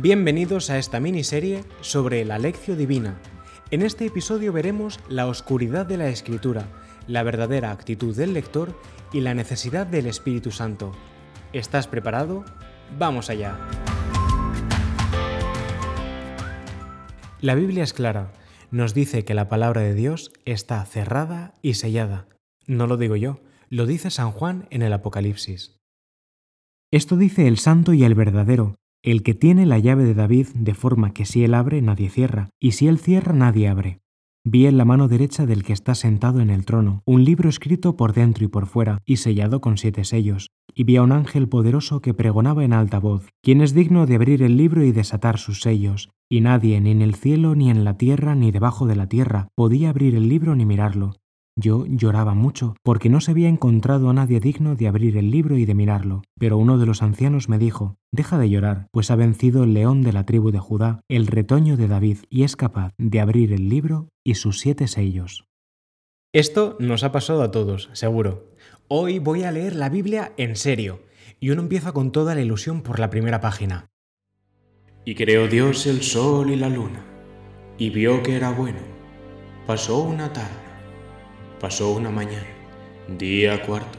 Bienvenidos a esta miniserie sobre la lección divina. En este episodio veremos la oscuridad de la escritura, la verdadera actitud del lector y la necesidad del Espíritu Santo. ¿Estás preparado? Vamos allá. La Biblia es clara. Nos dice que la palabra de Dios está cerrada y sellada. No lo digo yo, lo dice San Juan en el Apocalipsis. Esto dice el santo y el verdadero, el que tiene la llave de David de forma que si él abre nadie cierra, y si él cierra nadie abre. Vi en la mano derecha del que está sentado en el trono un libro escrito por dentro y por fuera y sellado con siete sellos, y vi a un ángel poderoso que pregonaba en alta voz, quien es digno de abrir el libro y desatar sus sellos, y nadie ni en el cielo ni en la tierra ni debajo de la tierra podía abrir el libro ni mirarlo, yo lloraba mucho, porque no se había encontrado a nadie digno de abrir el libro y de mirarlo. Pero uno de los ancianos me dijo, Deja de llorar, pues ha vencido el león de la tribu de Judá, el retoño de David, y es capaz de abrir el libro y sus siete sellos. Esto nos ha pasado a todos, seguro. Hoy voy a leer la Biblia en serio, y uno empieza con toda la ilusión por la primera página. Y creó Dios el sol y la luna, y vio que era bueno. Pasó una tarde Pasó una mañana, día cuarto.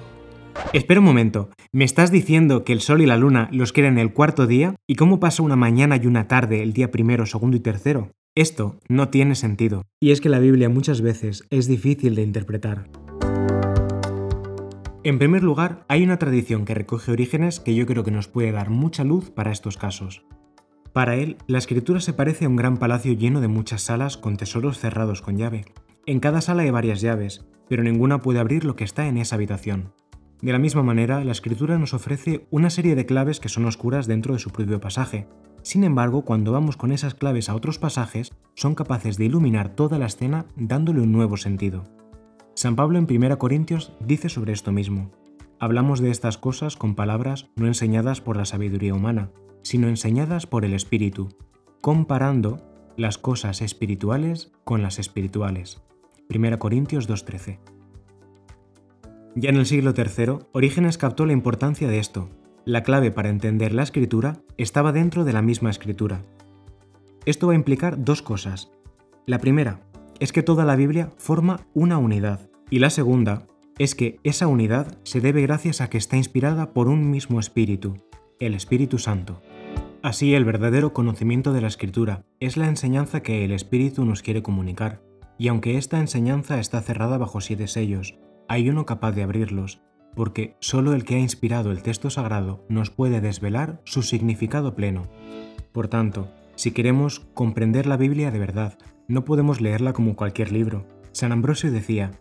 Espera un momento, ¿me estás diciendo que el sol y la luna los quieren el cuarto día? ¿Y cómo pasa una mañana y una tarde el día primero, segundo y tercero? Esto no tiene sentido. Y es que la Biblia muchas veces es difícil de interpretar. En primer lugar, hay una tradición que recoge orígenes que yo creo que nos puede dar mucha luz para estos casos. Para él, la escritura se parece a un gran palacio lleno de muchas salas con tesoros cerrados con llave. En cada sala hay varias llaves, pero ninguna puede abrir lo que está en esa habitación. De la misma manera, la escritura nos ofrece una serie de claves que son oscuras dentro de su propio pasaje. Sin embargo, cuando vamos con esas claves a otros pasajes, son capaces de iluminar toda la escena dándole un nuevo sentido. San Pablo en 1 Corintios dice sobre esto mismo. Hablamos de estas cosas con palabras no enseñadas por la sabiduría humana, sino enseñadas por el Espíritu, comparando las cosas espirituales con las espirituales. 1 Corintios 2.13. Ya en el siglo III, Orígenes captó la importancia de esto. La clave para entender la escritura estaba dentro de la misma escritura. Esto va a implicar dos cosas. La primera es que toda la Biblia forma una unidad, y la segunda es que esa unidad se debe gracias a que está inspirada por un mismo espíritu, el Espíritu Santo. Así el verdadero conocimiento de la escritura es la enseñanza que el Espíritu nos quiere comunicar, y aunque esta enseñanza está cerrada bajo siete sellos, hay uno capaz de abrirlos, porque solo el que ha inspirado el texto sagrado nos puede desvelar su significado pleno. Por tanto, si queremos comprender la Biblia de verdad, no podemos leerla como cualquier libro. San Ambrosio decía,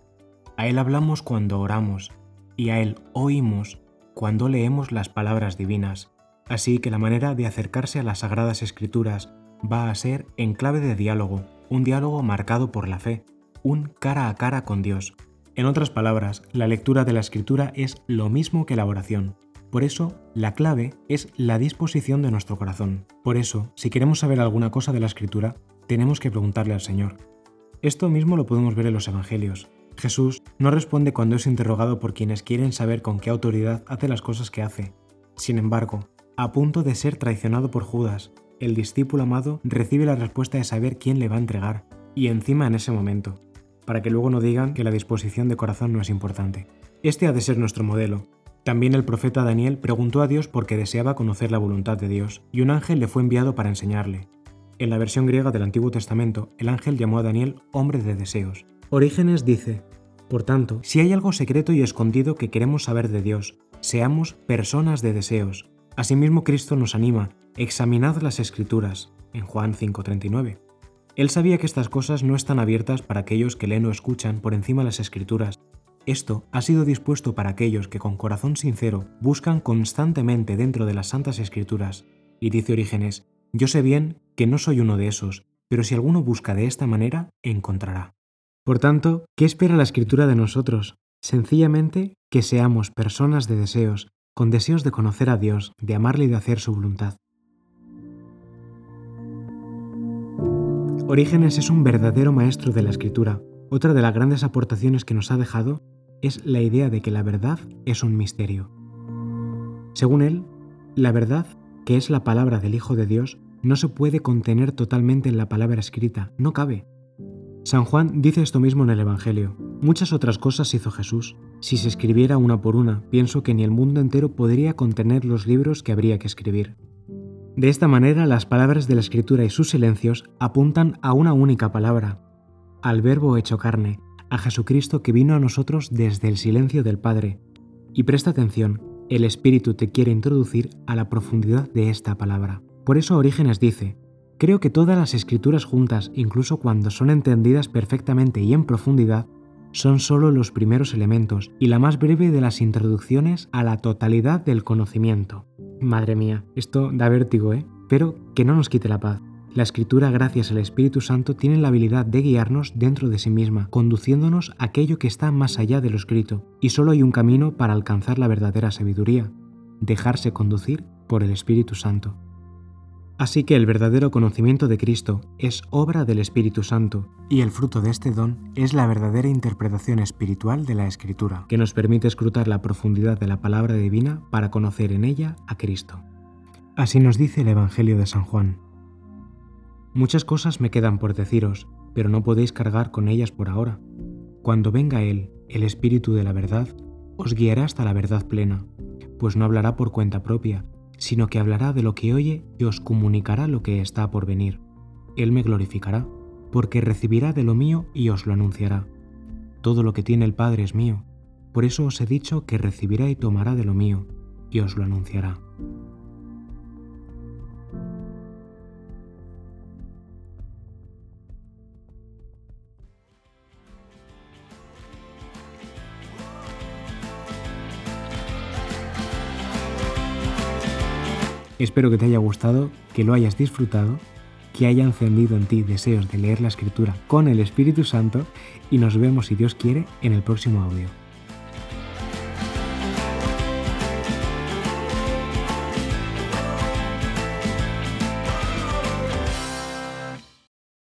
a Él hablamos cuando oramos, y a Él oímos cuando leemos las palabras divinas. Así que la manera de acercarse a las sagradas escrituras va a ser en clave de diálogo, un diálogo marcado por la fe, un cara a cara con Dios. En otras palabras, la lectura de la escritura es lo mismo que la oración. Por eso, la clave es la disposición de nuestro corazón. Por eso, si queremos saber alguna cosa de la escritura, tenemos que preguntarle al Señor. Esto mismo lo podemos ver en los Evangelios. Jesús no responde cuando es interrogado por quienes quieren saber con qué autoridad hace las cosas que hace. Sin embargo, a punto de ser traicionado por Judas, el discípulo amado recibe la respuesta de saber quién le va a entregar, y encima en ese momento, para que luego no digan que la disposición de corazón no es importante. Este ha de ser nuestro modelo. También el profeta Daniel preguntó a Dios porque deseaba conocer la voluntad de Dios, y un ángel le fue enviado para enseñarle. En la versión griega del Antiguo Testamento, el ángel llamó a Daniel hombre de deseos. Orígenes dice, por tanto, si hay algo secreto y escondido que queremos saber de Dios, seamos personas de deseos. Asimismo, Cristo nos anima Examinad las escrituras, en Juan 5:39. Él sabía que estas cosas no están abiertas para aquellos que leen o escuchan por encima de las escrituras. Esto ha sido dispuesto para aquellos que con corazón sincero buscan constantemente dentro de las santas escrituras. Y dice Orígenes, yo sé bien que no soy uno de esos, pero si alguno busca de esta manera, encontrará. Por tanto, ¿qué espera la escritura de nosotros? Sencillamente que seamos personas de deseos, con deseos de conocer a Dios, de amarle y de hacer su voluntad. Orígenes es un verdadero maestro de la escritura. Otra de las grandes aportaciones que nos ha dejado es la idea de que la verdad es un misterio. Según él, la verdad, que es la palabra del Hijo de Dios, no se puede contener totalmente en la palabra escrita, no cabe. San Juan dice esto mismo en el Evangelio. Muchas otras cosas hizo Jesús. Si se escribiera una por una, pienso que ni el mundo entero podría contener los libros que habría que escribir. De esta manera, las palabras de la Escritura y sus silencios apuntan a una única palabra, al Verbo hecho carne, a Jesucristo que vino a nosotros desde el silencio del Padre. Y presta atención, el Espíritu te quiere introducir a la profundidad de esta palabra. Por eso Orígenes dice, creo que todas las escrituras juntas, incluso cuando son entendidas perfectamente y en profundidad, son solo los primeros elementos y la más breve de las introducciones a la totalidad del conocimiento. Madre mía, esto da vértigo, ¿eh? Pero que no nos quite la paz. La escritura, gracias al Espíritu Santo, tiene la habilidad de guiarnos dentro de sí misma, conduciéndonos a aquello que está más allá de lo escrito, y solo hay un camino para alcanzar la verdadera sabiduría, dejarse conducir por el Espíritu Santo. Así que el verdadero conocimiento de Cristo es obra del Espíritu Santo, y el fruto de este don es la verdadera interpretación espiritual de la Escritura, que nos permite escrutar la profundidad de la palabra divina para conocer en ella a Cristo. Así nos dice el Evangelio de San Juan. Muchas cosas me quedan por deciros, pero no podéis cargar con ellas por ahora. Cuando venga Él, el Espíritu de la verdad, os guiará hasta la verdad plena, pues no hablará por cuenta propia, sino que hablará de lo que oye y os comunicará lo que está por venir. Él me glorificará, porque recibirá de lo mío y os lo anunciará. Todo lo que tiene el Padre es mío, por eso os he dicho que recibirá y tomará de lo mío, y os lo anunciará. Espero que te haya gustado, que lo hayas disfrutado, que haya encendido en ti deseos de leer la escritura con el Espíritu Santo y nos vemos si Dios quiere en el próximo audio.